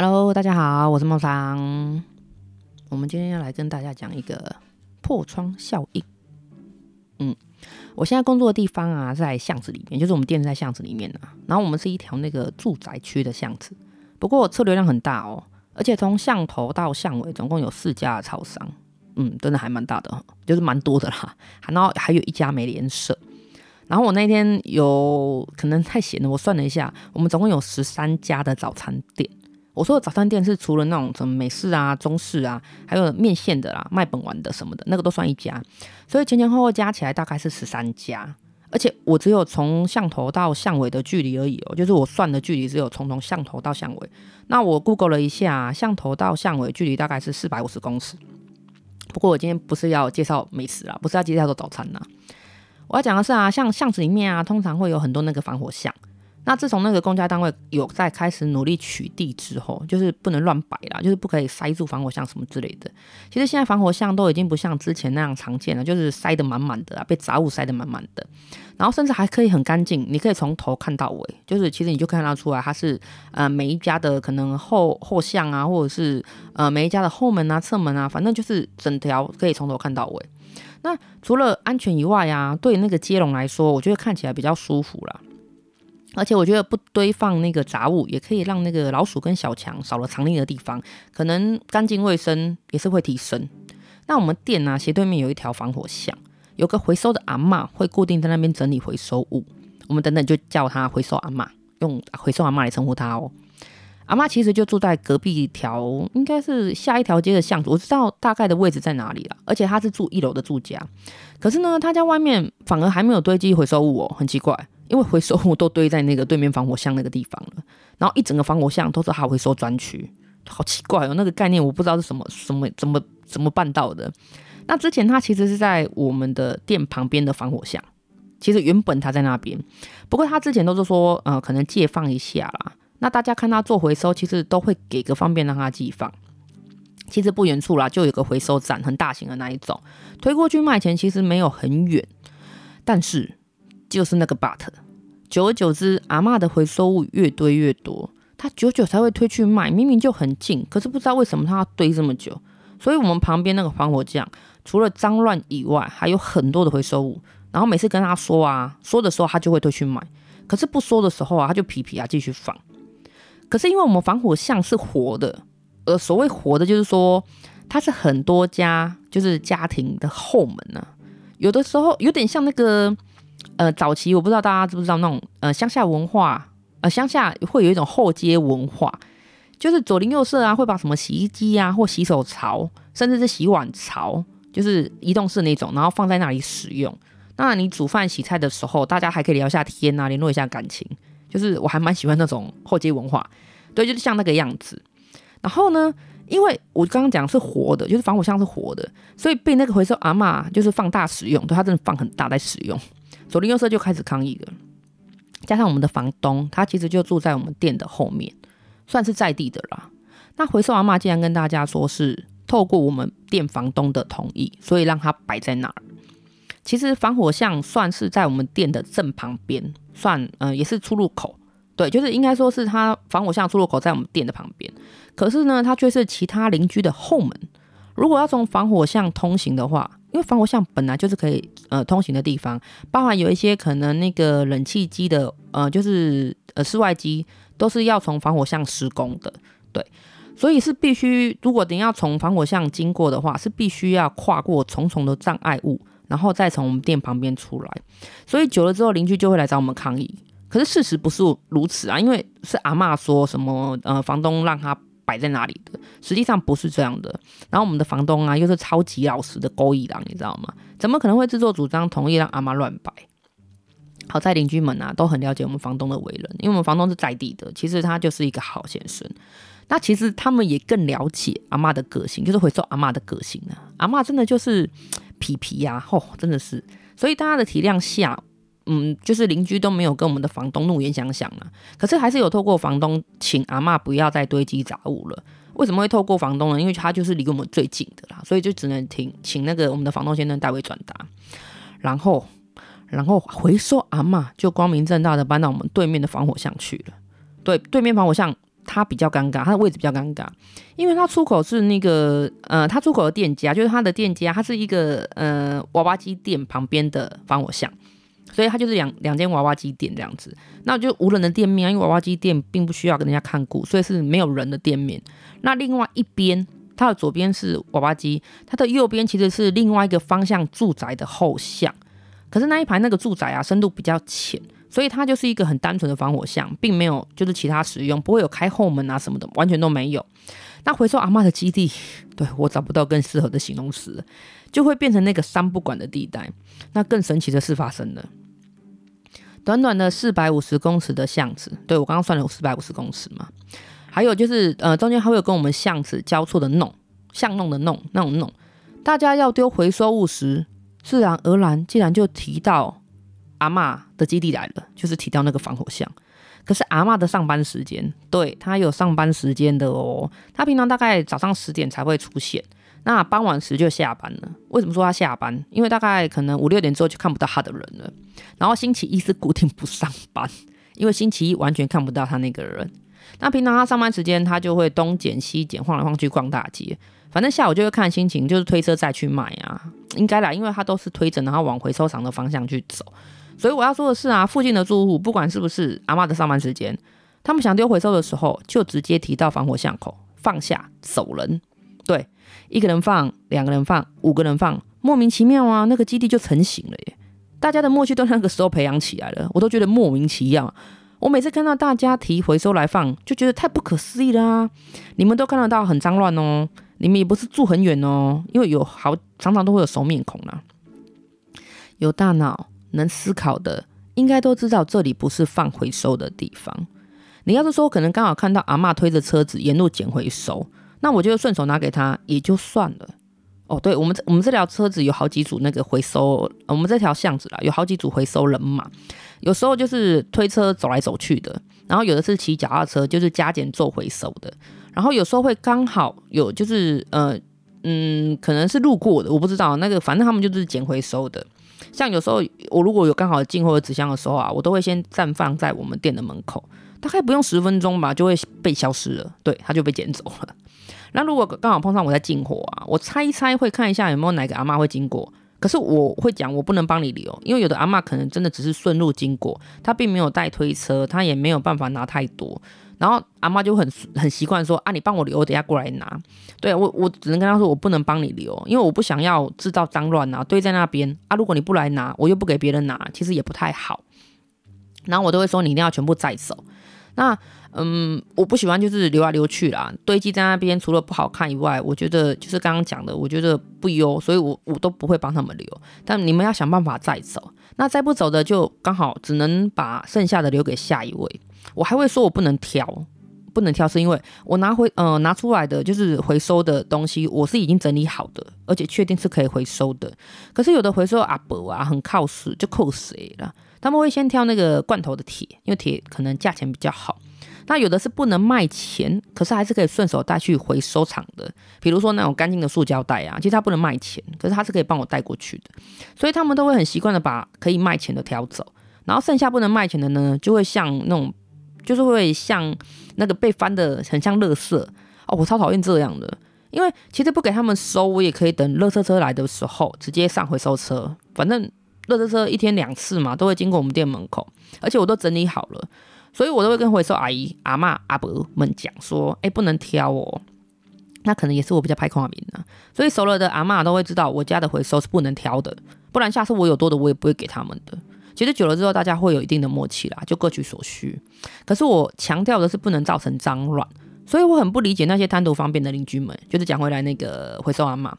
Hello，大家好，我是梦桑。我们今天要来跟大家讲一个破窗效应。嗯，我现在工作的地方啊，在巷子里面，就是我们店在巷子里面啊。然后我们是一条那个住宅区的巷子，不过车流量很大哦，而且从巷头到巷尾总共有四家的超商。嗯，真的还蛮大的，就是蛮多的啦。然后还有一家美廉社。然后我那天有可能太闲了，我算了一下，我们总共有十三家的早餐店。我说的早餐店是除了那种什么美式啊、中式啊，还有面线的啦、卖本丸的什么的，那个都算一家。所以前前后后加起来大概是十三家，而且我只有从巷头到巷尾的距离而已哦，就是我算的距离只有从从巷头到巷尾。那我 Google 了一下，巷头到巷尾距离大概是四百五十公尺。不过我今天不是要介绍美食啦，不是要介绍早餐啦。我要讲的是啊，像巷子里面啊，通常会有很多那个防火巷。那自从那个公家单位有在开始努力取缔之后，就是不能乱摆啦，就是不可以塞住防火巷什么之类的。其实现在防火巷都已经不像之前那样常见了，就是塞得满满的啊，被杂物塞得满满的。然后甚至还可以很干净，你可以从头看到尾，就是其实你就看得出来它是呃每一家的可能后后巷啊，或者是呃每一家的后门啊、侧门啊，反正就是整条可以从头看到尾。那除了安全以外啊，对那个接龙来说，我觉得看起来比较舒服啦。而且我觉得不堆放那个杂物，也可以让那个老鼠跟小强少了藏匿的地方，可能干净卫生也是会提升。那我们店呢、斜对面有一条防火巷，有个回收的阿嬷会固定在那边整理回收物，我们等等就叫她回收阿嬷，用回收阿嬷来称呼她哦。阿嬷其实就住在隔壁一条，应该是下一条街的巷子，我知道大概的位置在哪里了。而且她是住一楼的住家，可是呢，她家外面反而还没有堆积回收物哦，很奇怪，因为回收物都堆在那个对面防火巷那个地方了，然后一整个防火巷都是他回收专区，好奇怪哦，那个概念我不知道是什么什么怎么怎么办到的。那之前他其实是在我们的店旁边的防火巷，其实原本他在那边，不过他之前都是说呃可能借放一下啦。那大家看他做回收，其实都会给个方便让他寄放。其实不远处啦，就有个回收站，很大型的那一种，推过去卖钱其实没有很远。但是就是那个 but，久而久之，阿嬷的回收物越堆越多，她久久才会推去卖。明明就很近，可是不知道为什么她要堆这么久。所以我们旁边那个防火巷，除了脏乱以外，还有很多的回收物。然后每次跟他说啊，说的时候他就会推去卖，可是不说的时候啊，他就皮皮啊继续放。可是因为我们防火巷是活的，呃，所谓活的，就是说它是很多家就是家庭的后门呢、啊。有的时候有点像那个，呃，早期我不知道大家知不知道那种，呃，乡下文化，呃，乡下会有一种后街文化，就是左邻右舍啊，会把什么洗衣机啊或洗手槽，甚至是洗碗槽，就是移动式那种，然后放在那里使用。那你煮饭洗菜的时候，大家还可以聊下天啊，联络一下感情。就是我还蛮喜欢那种后街文化，对，就是像那个样子。然后呢，因为我刚刚讲是活的，就是防火箱是活的，所以被那个回收阿嬷就是放大使用，对，它真的放很大在使用，左邻右舍就开始抗议了。加上我们的房东，他其实就住在我们店的后面，算是在地的啦。那回收阿嬷竟然跟大家说是透过我们店房东的同意，所以让他摆在那儿。其实防火巷算是在我们店的正旁边。算，嗯、呃，也是出入口，对，就是应该说是它防火巷出入口在我们店的旁边，可是呢，它却是其他邻居的后门。如果要从防火巷通行的话，因为防火巷本来就是可以呃通行的地方，包含有一些可能那个冷气机的，呃，就是呃室外机都是要从防火巷施工的，对，所以是必须，如果等要从防火巷经过的话，是必须要跨过重重的障碍物。然后再从我们店旁边出来，所以久了之后，邻居就会来找我们抗议。可是事实不是如此啊，因为是阿嬷说什么，呃，房东让他摆在哪里的，实际上不是这样的。然后我们的房东啊，又是超级老实的勾引郎，你知道吗？怎么可能会自作主张同意让阿妈乱摆？好在邻居们啊都很了解我们房东的为人，因为我们房东是在地的，其实他就是一个好先生。那其实他们也更了解阿妈的个性，就是回收阿妈的个性啊。阿妈真的就是。皮皮呀、吼、真的是，所以大家的体谅下，嗯，就是邻居都没有跟我们的房东怒言相向啊。可是还是有透过房东请阿嬷不要再堆积杂物了。为什么会透过房东呢？因为他就是离我们最近的啦，所以就只能请请那个我们的房东先生代为转达。然后，然后回收阿嬷就光明正大的搬到我们对面的防火巷去了。对，对面防火巷他比较尴尬，他的位置比较尴尬，因为他出口是那个呃，他出口的店家就是他的店家，他是一个呃娃娃机店旁边的防火巷，所以它就是两两间娃娃机店这样子，那就无人的店面，因为娃娃机店并不需要跟人家看顾，所以是没有人的店面。那另外一边，它的左边是娃娃机，它的右边其实是另外一个方向住宅的后巷，可是那一排那个住宅啊，深度比较浅。所以它就是一个很单纯的防火巷，并没有就是其他使用，不会有开后门啊什么的，完全都没有。那回收阿嬷的基地，对，我找不到更适合的形容词，就会变成那个三不管的地带。那更神奇的事发生了，短短的四百五十公尺的巷子，对，我刚刚算了有四百五十公尺嘛，还有就是呃中间还会有跟我们巷子交错的弄巷弄的弄那种弄，大家要丢回收物时，自然而然竟然就提到。阿嬷的基地来了，就是提到那个防火巷。可是阿嬷的上班时间，对，她有上班时间的哦。她平常大概早上十点才会出现，那傍晚时就下班了。为什么说她下班？因为大概可能五六点之后就看不到她的人了。然后星期一是固定不上班，因为星期一完全看不到她那个人。那平常她上班时间，她就会东捡西捡，晃来晃去逛大街。反正下午就会看心情，就是推车再去卖啊，应该啦，因为她都是推着，然后往回收场的方向去走。所以我要说的是啊，附近的住户不管是不是阿妈的上班时间，他们想丢回收的时候，就直接提到防火巷口放下走人。对，一个人放，两个人放，五个人放，莫名其妙啊，那个基地就成型了耶。大家的默契都那个时候培养起来了，我都觉得莫名其妙。我每次看到大家提回收来放，就觉得太不可思议啦、啊。你们都看得到很脏乱哦，你们也不是住很远哦，因为有好常常都会有熟面孔啦，有大脑。能思考的应该都知道，这里不是放回收的地方。你要是说可能刚好看到阿嬷推着车子沿路捡回收，那我就顺手拿给他也就算了。哦，对，我们我们这条车子有好几组那个回收，我们这条巷子啦有好几组回收人嘛。有时候就是推车走来走去的，然后有的是骑脚踏车，就是加减做回收的。然后有时候会刚好有就是呃嗯，可能是路过的，我不知道那个，反正他们就是捡回收的。像有时候我如果有刚好进货的纸箱的时候啊，我都会先暂放在我们店的门口，大概不用十分钟吧，就会被消失了。对，它就被捡走了。那如果刚好碰上我在进货啊，我猜一猜会看一下有没有哪个阿嬷会经过。可是我会讲，我不能帮你留，因为有的阿嬷可能真的只是顺路经过，她并没有带推车，她也没有办法拿太多。然后阿妈就很很习惯说啊，你帮我留，我等下过来拿。对，我我只能跟他说，我不能帮你留，因为我不想要制造脏乱啊，堆在那边啊。如果你不来拿，我又不给别人拿，其实也不太好。然后我都会说，你一定要全部载走。那嗯，我不喜欢就是留来留去啦，堆积在那边，除了不好看以外，我觉得就是刚刚讲的，我觉得不优，所以我我都不会帮他们留。但你们要想办法载走，那再不走的就刚好只能把剩下的留给下一位。我还会说，我不能挑，不能挑，是因为我拿回呃拿出来的就是回收的东西，我是已经整理好的，而且确定是可以回收的。可是有的回收阿伯啊，很靠死就扣谁了，他们会先挑那个罐头的铁，因为铁可能价钱比较好。那有的是不能卖钱，可是还是可以顺手带去回收厂的，比如说那种干净的塑胶袋啊，其实它不能卖钱，可是它是可以帮我带过去的。所以他们都会很习惯的把可以卖钱的挑走，然后剩下不能卖钱的呢，就会像那种。就是会像那个被翻的很像垃圾。哦，我超讨厌这样的，因为其实不给他们收，我也可以等垃圾车来的时候直接上回收车，反正垃圾车一天两次嘛，都会经过我们店门口，而且我都整理好了，所以我都会跟回收阿姨、阿嬷、阿伯们讲说，哎，不能挑哦，那可能也是我比较拍跨名啊，所以熟了的阿嬷都会知道我家的回收是不能挑的，不然下次我有多的我也不会给他们的。其实久了之后，大家会有一定的默契啦，就各取所需。可是我强调的是不能造成脏乱，所以我很不理解那些贪图方便的邻居们。就是讲回来那个回收阿妈，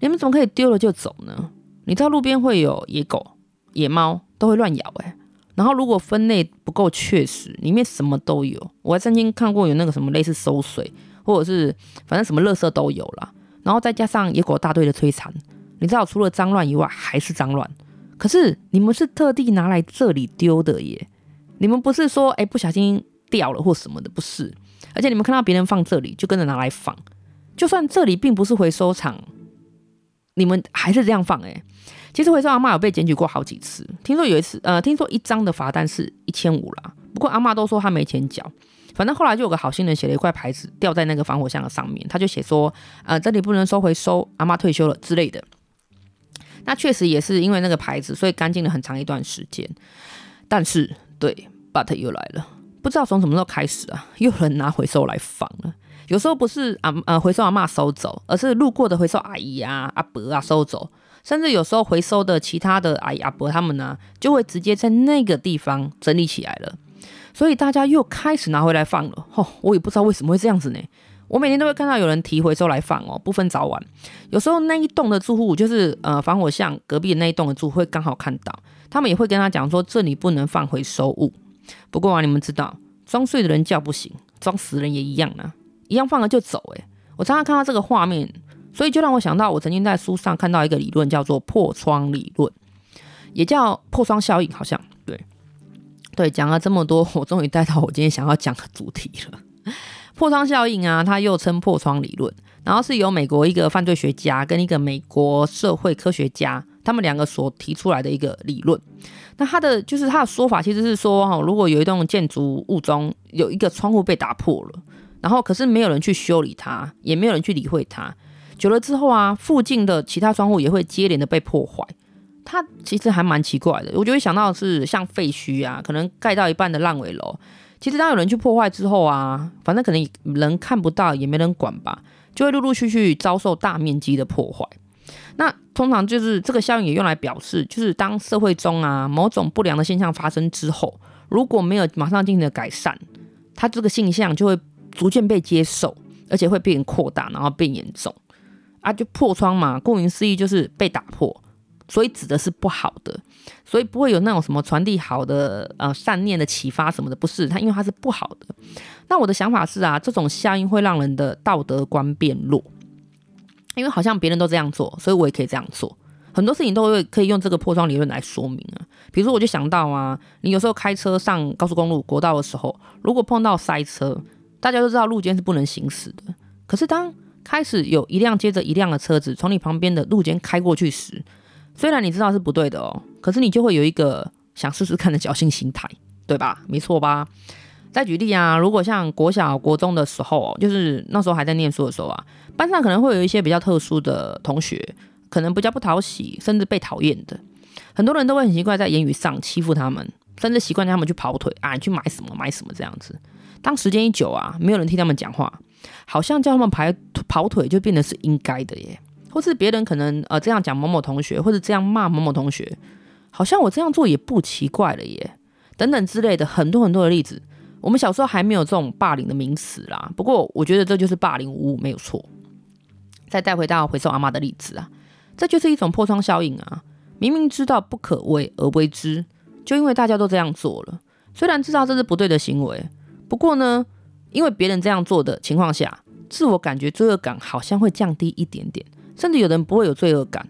你们怎么可以丢了就走呢？你知道路边会有野狗、野猫都会乱咬诶、然后如果分类不够确实，里面什么都有。我还曾经看过有那个什么类似馊水，或者是反正什么垃圾都有啦。然后再加上野狗大队的摧残，你知道除了脏乱以外还是脏乱。可是你们是特地拿来这里丢的耶，你们不是说哎、不小心掉了或什么的，不是。而且你们看到别人放这里，就跟着拿来放，就算这里并不是回收场，你们还是这样放哎。其实回收阿妈有被检举过好几次，听说有一次，呃，听说一张的罚单是一千五啦，不过阿妈都说她没钱缴。反正后来就有个好心人写了一块牌子吊在那个防火箱的上面，他就写说：“呃，这里不能收回收，阿妈退休了之类的。”那确实也是因为那个牌子，所以干净了很长一段时间。但是，对，but 又来了，不知道从什么时候开始啊，又有人拿回收来放了。有时候不是阿呃回收阿嬷收走，而是路过的回收阿姨啊、阿伯啊收走，甚至有时候回收的其他的阿姨阿伯他们呢，就会直接在那个地方整理起来了。所以大家又开始拿回来放了，哦，我也不知道为什么会这样子呢。我每天都会看到有人提回收来放哦，不分早晚。有时候那一栋的住户，就是呃防火巷隔壁的那一栋的住户，会刚好看到，他们也会跟他讲说，这里不能放回收物。不过啊，你们知道，装睡的人叫不醒，装死人也一样啊，一样放了就走。诶，我常常看到这个画面，所以就让我想到，我曾经在书上看到一个理论，叫做破窗理论，也叫破窗效应，好像对。对，讲了这么多，我终于带到我今天想要讲的主题了。破窗效应啊，它又称破窗理论，然后是由美国一个犯罪学家跟一个美国社会科学家他们两个所提出来的一个理论。那他的就是他的说法，其实是说哈，如果有一栋建筑物中有一个窗户被打破了，然后可是没有人去修理它，也没有人去理会它，久了之后啊，附近的其他窗户也会接连的被破坏。它其实还蛮奇怪的，我就会想到是像废墟啊，可能盖到一半的烂尾楼，其实当有人去破坏之后啊，反正可能人看不到，也没人管吧，就会陆陆续续遭受大面积的破坏。那通常就是这个效应也用来表示，就是当社会中啊某种不良的现象发生之后，如果没有马上进行的改善，它这个现象就会逐渐被接受，而且会变扩大，然后变严重啊，就破窗嘛，顾名思义就是被打破。所以指的是不好的，所以不会有那种什么传递好的呃善念的启发什么的，不是它，因为它是不好的。那我的想法是啊，这种效应会让人的道德观变弱，因为好像别人都这样做，所以我也可以这样做。很多事情都会可以用这个破窗理论来说明啊。比如说，我就想到啊，你有时候开车上高速公路、国道的时候，如果碰到塞车，大家都知道路肩是不能行驶的。可是当开始有一辆接着一辆的车子从你旁边的路肩开过去时，虽然你知道是不对的哦，可是你就会有一个想试试看的侥幸心态，对吧？没错吧？再举例啊，如果像国小、国中的时候，就是那时候还在念书的时候啊，班上可能会有一些比较特殊的同学，可能比较不讨喜，甚至被讨厌的。很多人都会很奇怪在言语上欺负他们，甚至习惯他们去跑腿啊，你去买什么买什么这样子。当时间一久啊，没有人替他们讲话，好像叫他们排跑腿就变得是应该的耶。或是别人可能呃这样讲某某同学，或者这样骂某某同学，好像我这样做也不奇怪了耶，等等之类的很多很多的例子。我们小时候还没有这种霸凌的名词啦，不过我觉得这就是霸凌无误没有错。再带回到回收阿妈的例子啊，这就是一种破窗效应啊。明明知道不可为而为之，就因为大家都这样做了，虽然知道这是不对的行为，不过呢，因为别人这样做的情况下，自我感觉罪恶感好像会降低一点点。甚至有人不会有罪恶感，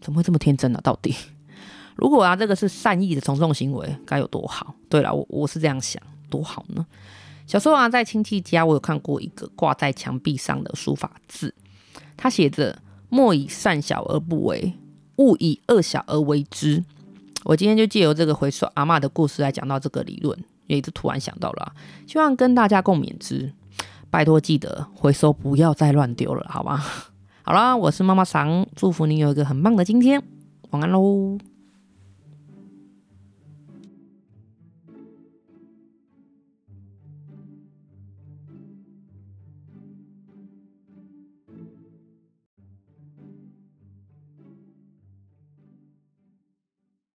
怎么会这么天真呢？到底，如果啊，这个是善意的从众行为，该有多好？对了，我我是这样想，多好呢。小时候啊，在亲戚家，我有看过一个挂在墙壁上的书法字，它写着“莫以善小而不为，勿以恶小而为之”。我今天就借由这个回收阿嬷的故事来讲到这个理论，也是突然想到了，希望跟大家共勉之。拜托记得回收，不要再乱丢了，好吗？好啦，我是妈妈桑，祝福你有一个很棒的今天，晚安喽。